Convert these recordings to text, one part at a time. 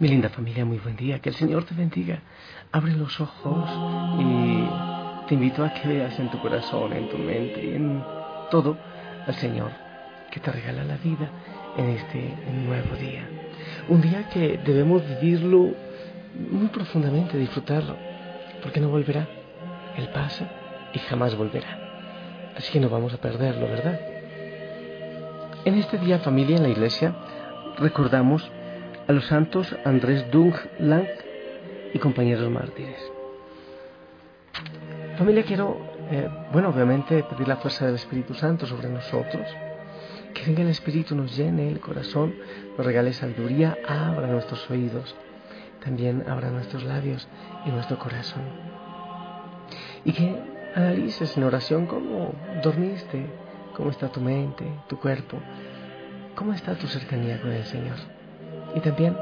Mi linda familia, muy buen día. Que el Señor te bendiga. Abre los ojos y te invito a que veas en tu corazón, en tu mente y en todo al Señor que te regala la vida en este nuevo día. Un día que debemos vivirlo muy profundamente, disfrutarlo, porque no volverá. Él pasa y jamás volverá. Así que no vamos a perderlo, ¿verdad? En este día, familia, en la iglesia, recordamos a los santos Andrés Dung Lang y compañeros mártires. Familia, quiero, eh, bueno, obviamente pedir la fuerza del Espíritu Santo sobre nosotros, que venga el Espíritu, nos llene el corazón, nos regale sabiduría, abra nuestros oídos, también abra nuestros labios y nuestro corazón. Y que analices en oración cómo dormiste, cómo está tu mente, tu cuerpo, cómo está tu cercanía con el Señor. Y también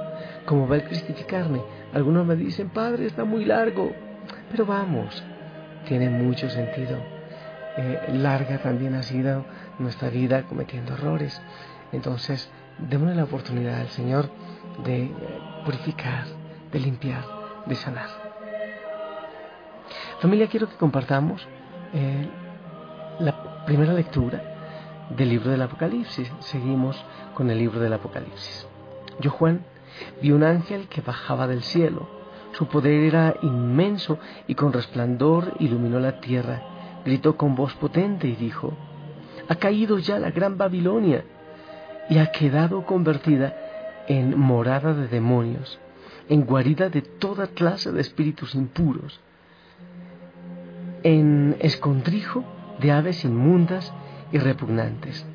cómo va el cristificarme. Algunos me dicen, Padre, está muy largo, pero vamos, tiene mucho sentido. Eh, larga también ha sido nuestra vida cometiendo errores. Entonces, démosle la oportunidad al Señor de eh, purificar, de limpiar, de sanar. Familia, quiero que compartamos eh, la primera lectura del libro del Apocalipsis. Seguimos con el libro del Apocalipsis. Yo, Juan, vi un ángel que bajaba del cielo. Su poder era inmenso y con resplandor iluminó la tierra. Gritó con voz potente y dijo, Ha caído ya la gran Babilonia y ha quedado convertida en morada de demonios, en guarida de toda clase de espíritus impuros, en escondrijo de aves inmundas y repugnantes.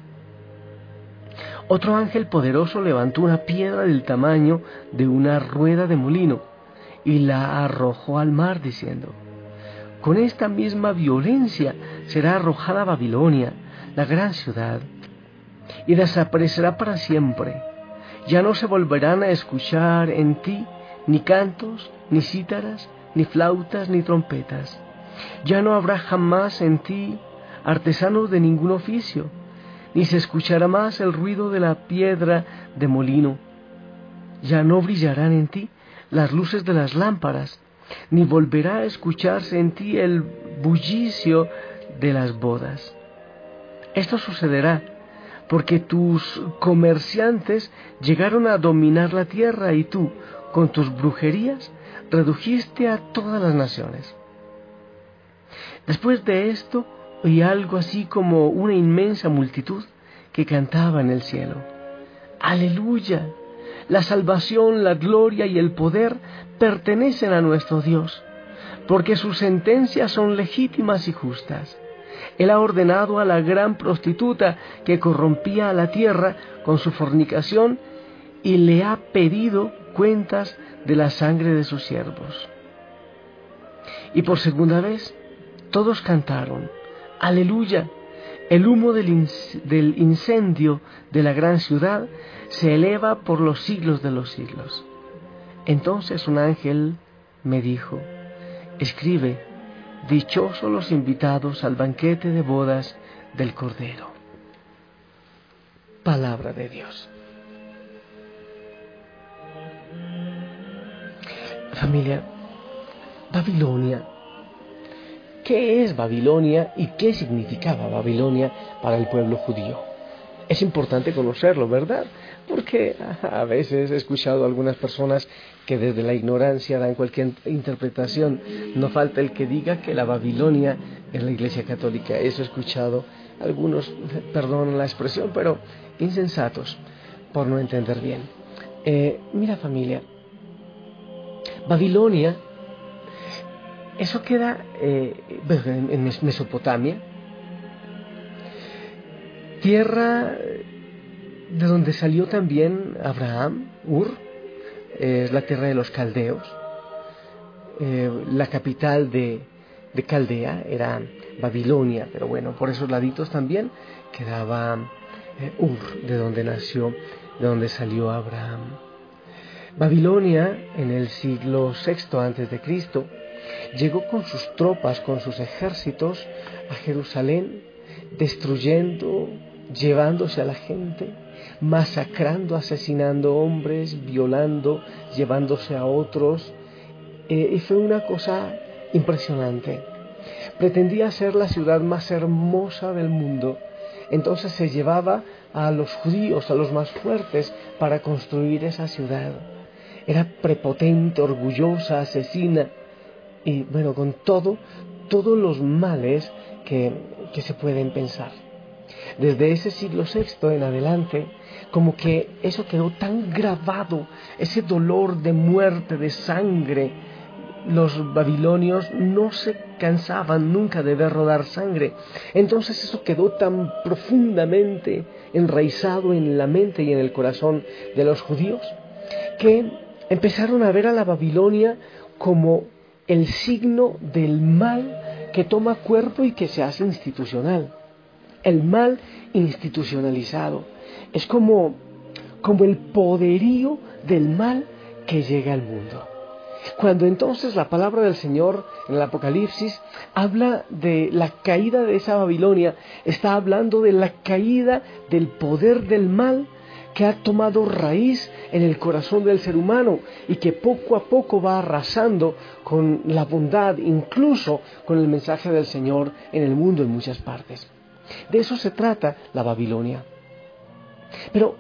Otro ángel poderoso levantó una piedra del tamaño de una rueda de molino y la arrojó al mar diciendo, con esta misma violencia será arrojada Babilonia, la gran ciudad, y desaparecerá para siempre. Ya no se volverán a escuchar en ti ni cantos, ni cítaras, ni flautas, ni trompetas. Ya no habrá jamás en ti artesanos de ningún oficio, ni se escuchará más el ruido de la piedra de molino. Ya no brillarán en ti las luces de las lámparas, ni volverá a escucharse en ti el bullicio de las bodas. Esto sucederá porque tus comerciantes llegaron a dominar la tierra y tú, con tus brujerías, redujiste a todas las naciones. Después de esto, oí algo así como una inmensa multitud que cantaba en el cielo. Aleluya. La salvación, la gloria y el poder pertenecen a nuestro Dios, porque sus sentencias son legítimas y justas. Él ha ordenado a la gran prostituta que corrompía a la tierra con su fornicación y le ha pedido cuentas de la sangre de sus siervos. Y por segunda vez todos cantaron, aleluya, el humo del, incendio de la gran ciudad se eleva por los siglos de los siglos. Entonces un ángel me dijo, escribe, dichosos los invitados al banquete de bodas del Cordero. Palabra de Dios. Familia, Babilonia ¿Qué es Babilonia y qué significaba Babilonia para el pueblo judío? Es importante conocerlo, ¿verdad? Porque a veces he escuchado a algunas personas que desde la ignorancia dan cualquier interpretación. No falta el que diga que la Babilonia es la Iglesia Católica. Eso he escuchado algunos, perdón la expresión, pero insensatos por no entender bien. Eh, mira familia, Babilonia, eso queda eh, en Mesopotamia, tierra de donde salió también Abraham, Ur, es la tierra de los caldeos. Eh, la capital de, de, Caldea era Babilonia, pero bueno, por esos laditos también quedaba eh, Ur, de donde nació, de donde salió Abraham. Babilonia, en el siglo VI antes de Cristo, llegó con sus tropas, con sus ejércitos a Jerusalén, destruyendo, llevándose a la gente, masacrando, asesinando hombres, violando, llevándose a otros. Eh, y fue una cosa impresionante. Pretendía ser la ciudad más hermosa del mundo. Entonces se llevaba a los judíos, a los más fuertes, para construir esa ciudad. Era prepotente, orgullosa, asesina. Y bueno, con todo, todos los males que, que se pueden pensar. Desde ese siglo VI en adelante, como que eso quedó tan grabado, ese dolor de muerte, de sangre. Los babilonios no se cansaban nunca de ver rodar sangre. Entonces eso quedó tan profundamente enraizado en la mente y en el corazón de los judíos que empezaron a ver a la Babilonia como el signo del mal que toma cuerpo y que se hace institucional. El mal institucionalizado es como, como el poderío del mal que llega al mundo. Cuando entonces la palabra del Señor en el Apocalipsis habla de la caída de esa Babilonia, está hablando de la caída del poder del mal que ha tomado raíz en el corazón del ser humano y que poco a poco va arrasando con la bondad, incluso con el mensaje del Señor en el mundo en muchas partes. De eso se trata la Babilonia. Pero,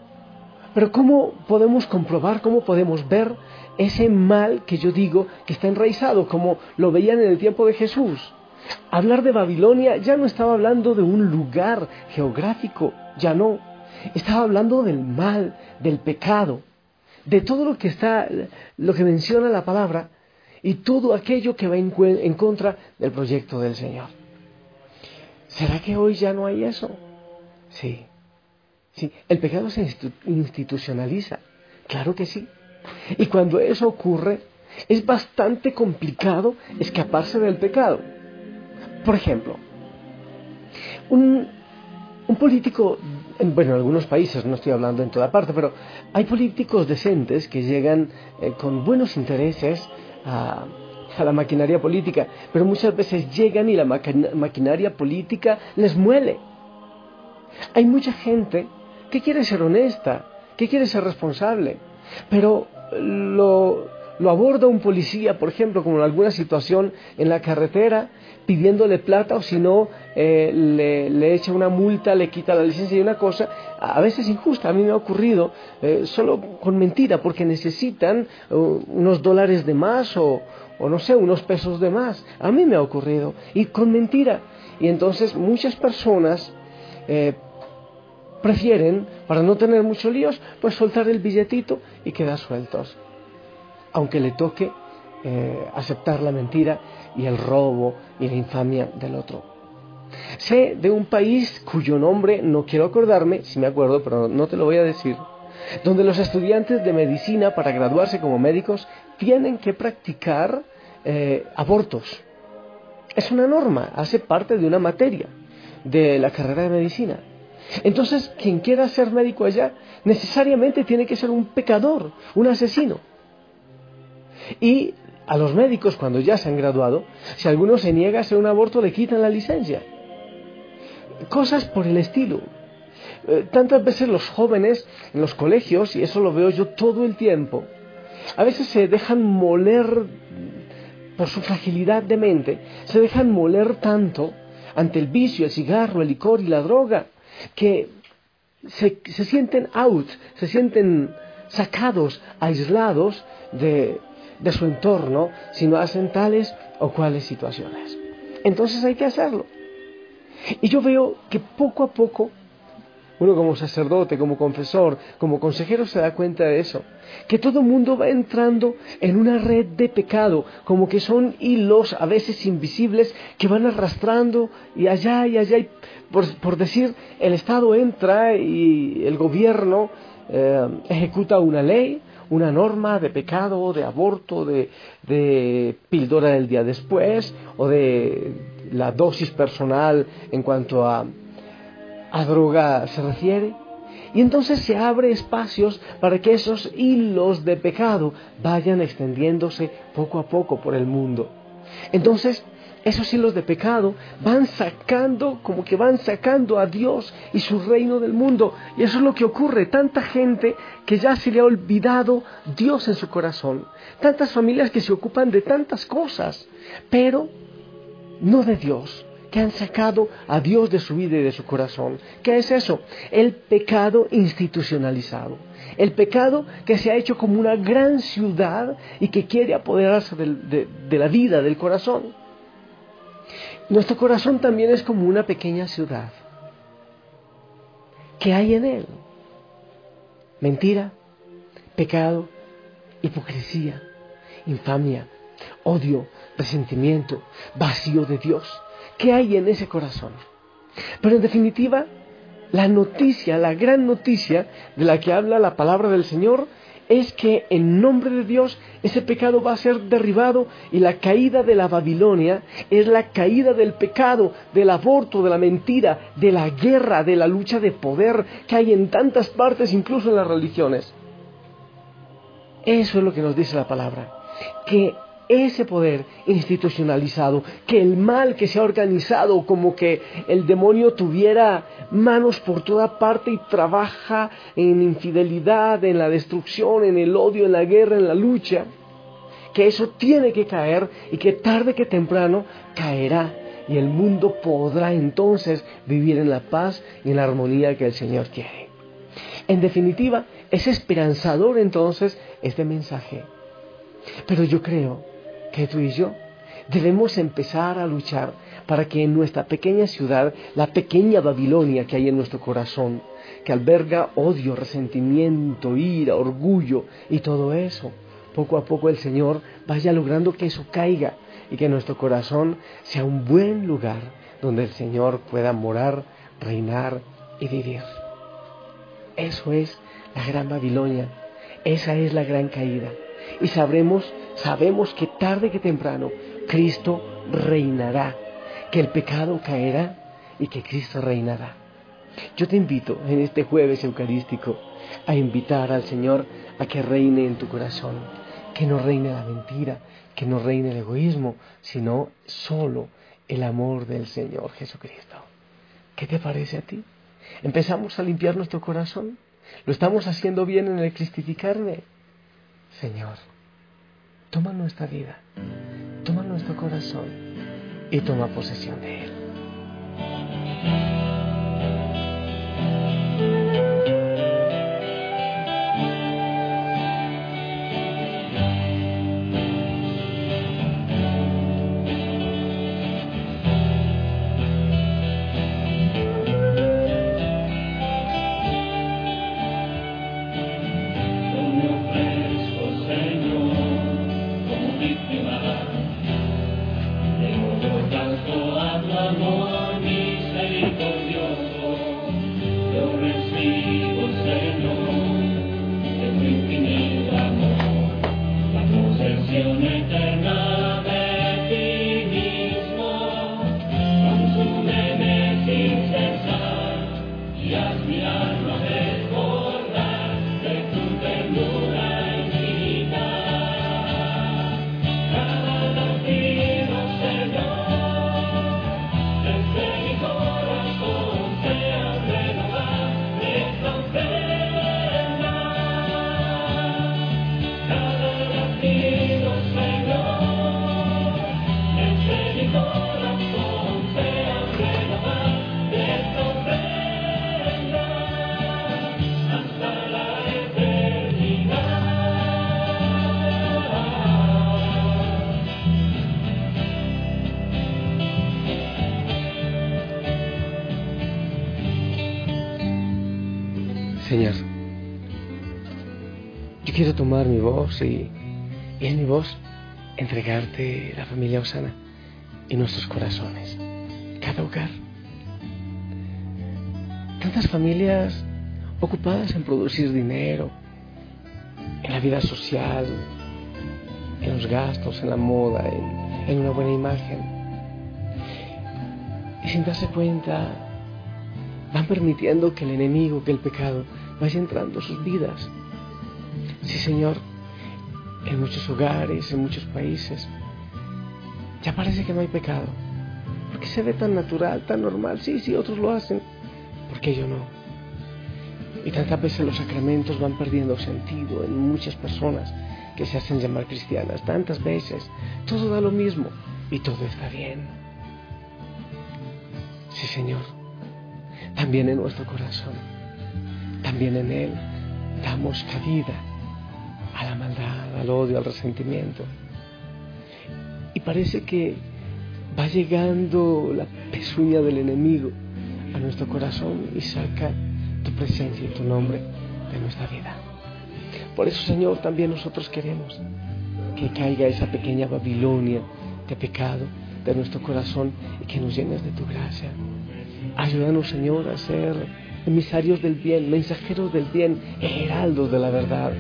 pero ¿cómo podemos comprobar, cómo podemos ver ese mal que yo digo que está enraizado, como lo veían en el tiempo de Jesús? Hablar de Babilonia ya no estaba hablando de un lugar geográfico, ya no. Estaba hablando del mal, del pecado, de todo lo que está, lo que menciona la palabra y todo aquello que va en contra del proyecto del Señor. ¿Será que hoy ya no hay eso? Sí. Sí, el pecado se institucionaliza, claro que sí. Y cuando eso ocurre, es bastante complicado escaparse del pecado. Por ejemplo, un, político, bueno, en algunos países, no estoy hablando en toda parte, pero hay políticos decentes que llegan eh, con buenos intereses a, a, la maquinaria política, pero muchas veces llegan y la maquinaria política les muele. Hay mucha gente que quiere ser honesta, que quiere ser responsable, pero lo, lo aborda un policía, por ejemplo, como en alguna situación en la carretera, pidiéndole plata o si no, eh, le, echa una multa, le quita la licencia y una cosa, a veces injusta, a mí me ha ocurrido, eh, solo con mentira, porque necesitan uh, unos dólares de más o, o no sé, unos pesos de más. A mí me ha ocurrido, y con mentira. Y entonces muchas personas eh, prefieren, para no tener muchos líos, pues soltar el billetito y quedar sueltos. Aunque le toque eh, aceptar la mentira y el robo y la infamia del otro. Sé de un país cuyo nombre no quiero acordarme, si me acuerdo, pero no te lo voy a decir, donde los estudiantes de medicina para graduarse como médicos tienen que practicar eh, abortos. Es una norma, hace parte de una materia de la carrera de medicina. Entonces, quien quiera ser médico allá, necesariamente tiene que ser un pecador, un asesino. Y a los médicos, cuando ya se han graduado, si alguno se niega a hacer un aborto, le quitan la licencia. Cosas por el estilo. Eh, tantas veces los jóvenes en los colegios, y eso lo veo yo todo el tiempo, a veces se dejan moler por su fragilidad de mente, se dejan moler tanto ante el vicio, el cigarro, el licor y la droga, que se, sienten out, se sienten sacados, aislados de, de su entorno si no hacen tales o cuales situaciones. Entonces hay que hacerlo. Y yo veo que poco a poco Uno como sacerdote, como confesor, como consejero se da cuenta de eso. Que todo el mundo va entrando en una red de pecado, como que son hilos a veces invisibles que van arrastrando y allá y allá. Y por, decir, el Estado entra y el gobierno eh, ejecuta una ley, una norma de pecado, de aborto, de, de píldora del día después o de la dosis personal en cuanto a a droga se refiere. Y entonces se abre espacios para que esos hilos de pecado vayan extendiéndose poco a poco por el mundo. Entonces, esos hilos de pecado van sacando, como que van sacando a Dios y su reino del mundo. Y eso es lo que ocurre. Tanta gente que ya se le ha olvidado Dios en su corazón. Tantas familias que se ocupan de tantas cosas, pero no de Dios que han sacado a Dios de su vida y de su corazón. ¿Qué es eso? El pecado institucionalizado. El pecado que se ha hecho como una gran ciudad y que quiere apoderarse de, de la vida, del corazón. Nuestro corazón también es como una pequeña ciudad. ¿Qué hay en él? Mentira, pecado, hipocresía, infamia, odio, resentimiento, vacío de Dios. ¿Qué hay en ese corazón? Pero en definitiva, la noticia, la gran noticia de la que habla la palabra del Señor es que en nombre de Dios ese pecado va a ser derribado y la caída de la Babilonia es la caída del pecado, del aborto, de la mentira, de la guerra, de la lucha de poder que hay en tantas partes, incluso en las religiones. Eso es lo que nos dice la palabra, que ese poder institucionalizado, que el mal que se ha organizado, como que el demonio tuviera manos por toda parte y trabaja en infidelidad, en la destrucción, en el odio, en la guerra, en la lucha, que eso tiene que caer y que tarde que temprano caerá y el mundo podrá entonces vivir en la paz y en la armonía que el Señor quiere. En definitiva, es esperanzador entonces este mensaje. Pero yo creo que tú y yo debemos empezar a luchar para que en nuestra pequeña ciudad, la pequeña Babilonia que hay en nuestro corazón, que alberga odio, resentimiento, ira, orgullo y todo eso, poco a poco el Señor vaya logrando que eso caiga y que nuestro corazón sea un buen lugar donde el Señor pueda morar, reinar y vivir. Eso es la gran Babilonia, esa es la gran caída. Y sabremos sabemos que tarde que temprano Cristo reinará, que el pecado caerá y que Cristo reinará. Yo te invito en este jueves eucarístico a invitar al Señor a que reine en tu corazón, que no reine la mentira, que no reine el egoísmo, sino solo el amor del Señor Jesucristo. ¿Qué te parece a ti? ¿Empezamos a limpiar nuestro corazón? ¿Lo estamos haciendo bien en el cristificarme? Señor, toma nuestra vida, toma nuestro corazón y toma posesión de él. Amor misericordia. Yo quiero tomar mi voz y, en mi voz entregarte la familia Osana y nuestros corazones, cada hogar. Tantas familias ocupadas en producir dinero, en la vida social, en los gastos, en la moda, en, en una buena imagen. Y sin darse cuenta, van permitiendo que el enemigo, que el pecado, vaya entrando a sus vidas. Sí, Señor, en muchos hogares, en muchos países, ya parece que no hay pecado. Porque se ve tan natural, tan normal. Sí, sí, otros lo hacen. porque yo no? Y tantas veces los sacramentos van perdiendo sentido en muchas personas que se hacen llamar cristianas. Tantas veces todo da lo mismo y todo está bien. Sí, Señor. También en nuestro corazón, también en Él damos cabida a la maldad, al odio, al resentimiento. Y parece que va llegando la pezuña del enemigo a nuestro corazón y saca tu presencia y tu nombre de nuestra vida. Por eso, Señor, también nosotros queremos que caiga esa pequeña Babilonia de pecado de nuestro corazón y que nos llenes de tu gracia. Ayúdanos, Señor, a ser emisarios del bien, mensajeros del bien, heraldos de la verdad,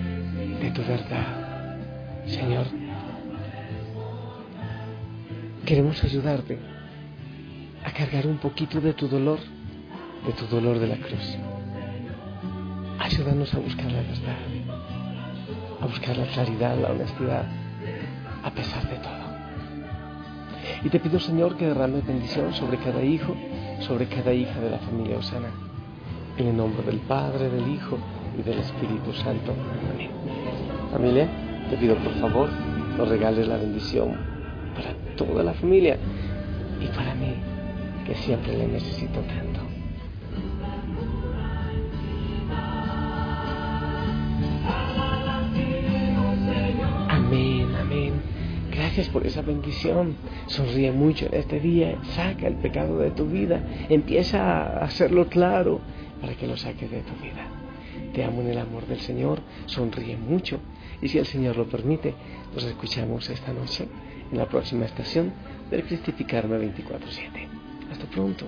de tu verdad. Señor, queremos ayudarte a cargar un poquito de tu dolor, de tu dolor de la cruz. Ayúdanos a buscar la verdad, a buscar la claridad, la honestidad, a pesar de todo. Y te pido, Señor, que derrame bendición sobre cada hijo, sobre cada hija de la familia Osana. En el nombre del Padre, del Hijo y del Espíritu Santo. Amén. Familia, te pido por favor, nos regales la bendición para toda la familia y para mí, que siempre le necesito tanto. Amén, amén. Gracias por esa bendición. Sonríe mucho en este día. Saca el pecado de tu vida. Empieza a hacerlo claro para que lo saque de tu vida. Te amo en el amor del Señor. Sonríe mucho. Y si el Señor lo permite, nos escuchamos esta noche en la próxima estación del Cristificarme 24-7. Hasta pronto.